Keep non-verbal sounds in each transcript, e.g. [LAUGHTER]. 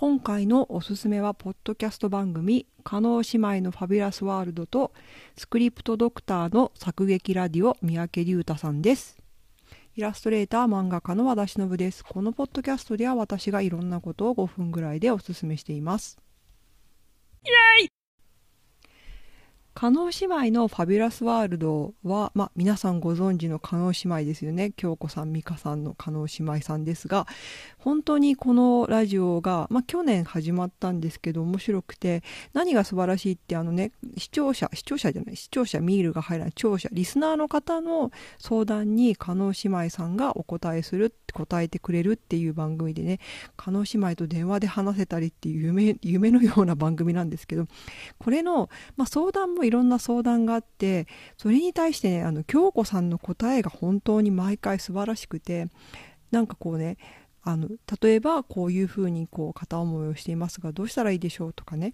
今回のおすすめはポッドキャスト番組「加納姉妹のファビュラスワールド」とスクリプトドクターの作劇ラディオ三宅龍太さんです。イラストレーター漫画家の和田忍です。このポッドキャストでは私がいろんなことを5分ぐらいでおすすめしています。イエーイ！加納姉妹のファビュラスワールドは、まあ、皆さんご存知の加納姉妹ですよね。京子さん美香さんの加納姉妹さんですが本当にこのラジオが、まあ、去年始まったんですけど面白くて何が素晴らしいってあのね視聴者視聴者じゃない視聴者ミールが入らない聴者リスナーの方の相談に加納姉妹さんがお答えする答えてくれるっていう番組でね加納姉妹と電話で話せたりっていう夢夢のような番組なんですけどこれの、まあ、相談もいいろんな相談があってそれに対してねあの京子さんの答えが本当に毎回素晴らしくてなんかこうねあの例えばこういうふうにこう片思いをしていますがどうしたらいいでしょうとかね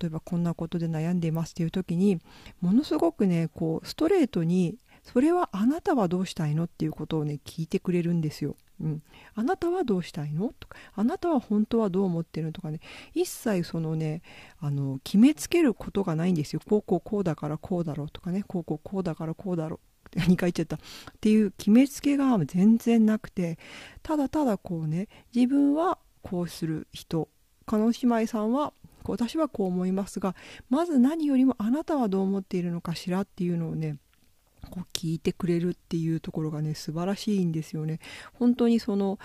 例えばこんなことで悩んでいますっていう時にものすごくねこうストレートにそれはあなたはどうしたいのっていうことをね聞いてくれるんですよ。うん、あなたはどうしたいのとかあなたは本当はどう思ってるのとかね一切そのねあの決めつけることがないんですよ。こうこうこうだからこうだろうとかねこうこうこうだからこうだろう2回言っちゃった。っていう決めつけが全然なくてただただこうね自分はこうする人叶姉妹さんは私はこう思いますがまず何よりもあなたはどう思っているのかしらっていうのをねこう聞いてくれるっていうところがね素晴らしいんですよね。本当にその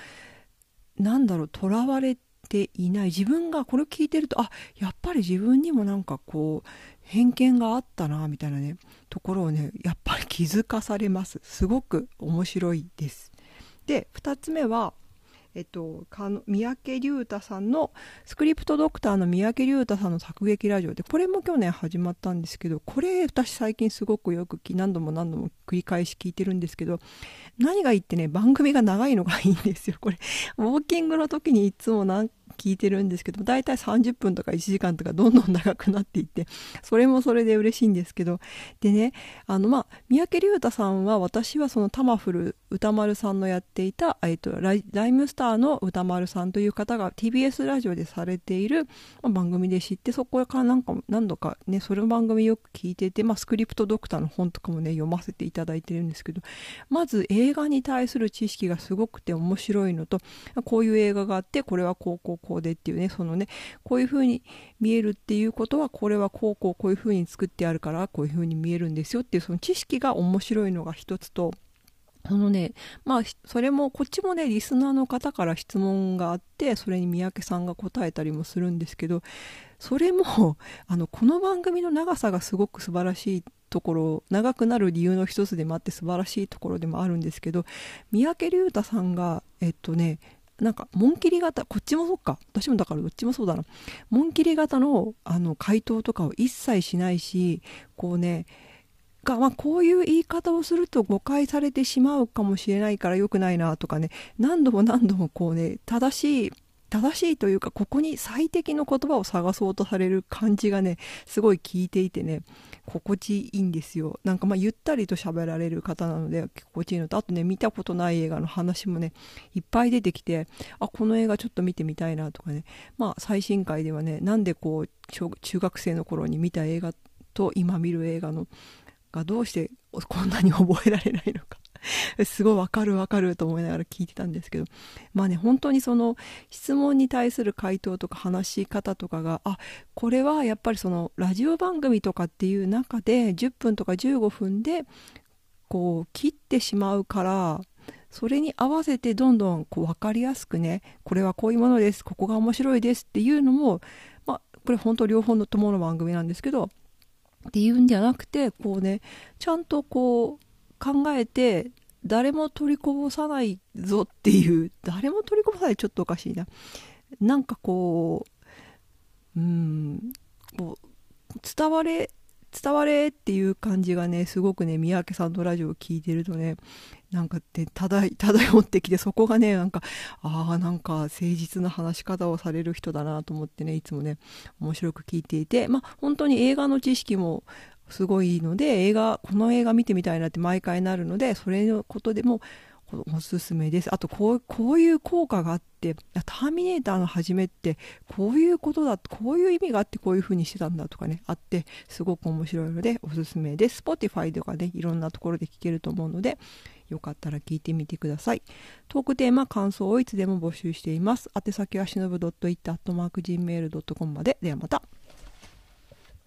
なんだろうとらわれていない自分がこれを聞いてるとあやっぱり自分にもなんかこう偏見があったなみたいなねところをねやっぱり気づかされますすごく面白いです。で2つ目はえっと、三宅龍太さんのスクリプトドクターの三宅龍太さんの作劇ラジオでこれも去年始まったんですけどこれ私最近すごくよく何度も何度も繰り返し聞いてるんですけど何がいいってね番組が長いのがいいんですよ。これウォーキングの時にいつも何聞いてるんですけど大体30分とか1時間とかどんどん長くなっていってそれもそれで嬉しいんですけどでねあのまあ三宅龍太さんは私はそのタマフル歌丸さんのやっていた、えっと、ライムスターの歌丸さんという方が TBS ラジオでされている、番組で知ってそこからなんか何度かねその番組よく聞いてて、まあ、スクリプトドクターの本とかもね読ませていただいてるんですけどまず映画に対する知識がすごくて面白いのとこういう映画があってこれはこうこうこうでっていうねそのねこういう風に見えるっていうことはこれはこうこうこういう風に作ってあるからこういう風に見えるんですよっていうその知識が面白いのが一つとそのねまあそれもこっちもねリスナーの方から質問があってそれに三宅さんが答えたりもするんですけどそれも [LAUGHS] あのこの番組の長さがすごく素晴らしいところ長くなる理由の一つでもあって素晴らしいところでもあるんですけど三宅龍太さんがえっとねなんか紋切り型こっちもそうか。私もだからどっちもそうだな。紋切り型のあの回答とかを一切しないしこうねが、まあ、こういう言い方をすると誤解されてしまうかもしれないから良くないなとかね。何度も何度もこうね正しい正しいというかここに最適の言葉を探そうとされる感じがねすごい効いていてね。心地いいんですよ。なんかまあゆったりと喋られる方なので心地いいのとあとね見たことない映画の話もねいっぱい出てきてあこの映画ちょっと見てみたいなとかね。まあ最新回ではねなんでこう中学生の頃に見た映画と今見る映画のがどうしてこんなに覚えられないのか。[LAUGHS] すごいわかるわかると思いながら聞いてたんですけど。まあね本当にその質問に対する回答とか話し方とかがあこれはやっぱりそのラジオ番組とかっていう中で10分とか15分でこう切ってしまうからそれに合わせてどんどんこう分かりやすくねこれはこういうものですここが面白いですっていうのもまあこれ本当両方の友の番組なんですけどっていうんじゃなくてこうねちゃんとこう考えて誰も取りこぼさないぞっていう誰も取りこぼさないちょっとおかしいな。なんかこううんこう伝われ伝われっていう感じがねすごくね三宅さんのラジオを聴いてるとねなんかって漂ってきてそこがねなんかああなんか誠実な話し方をされる人だなと思ってねいつもね面白く聞いていてまあ本当に映画の知識もすごいので映画この映画見てみたいなって毎回なるのでそれのことでもおすすめですあとこうこういう効果があってターミネーターの始めってこういうことだこういう意味があってこういう風にしてたんだとかねあってすごく面白いのでおすすめです Spotify とかねいろんなところで聞けると思うのでよかったら聞いてみてください。トークテーマ、感想をいつでも募集しています。宛先はしのぶ .it.gmail.com まで。ではまた。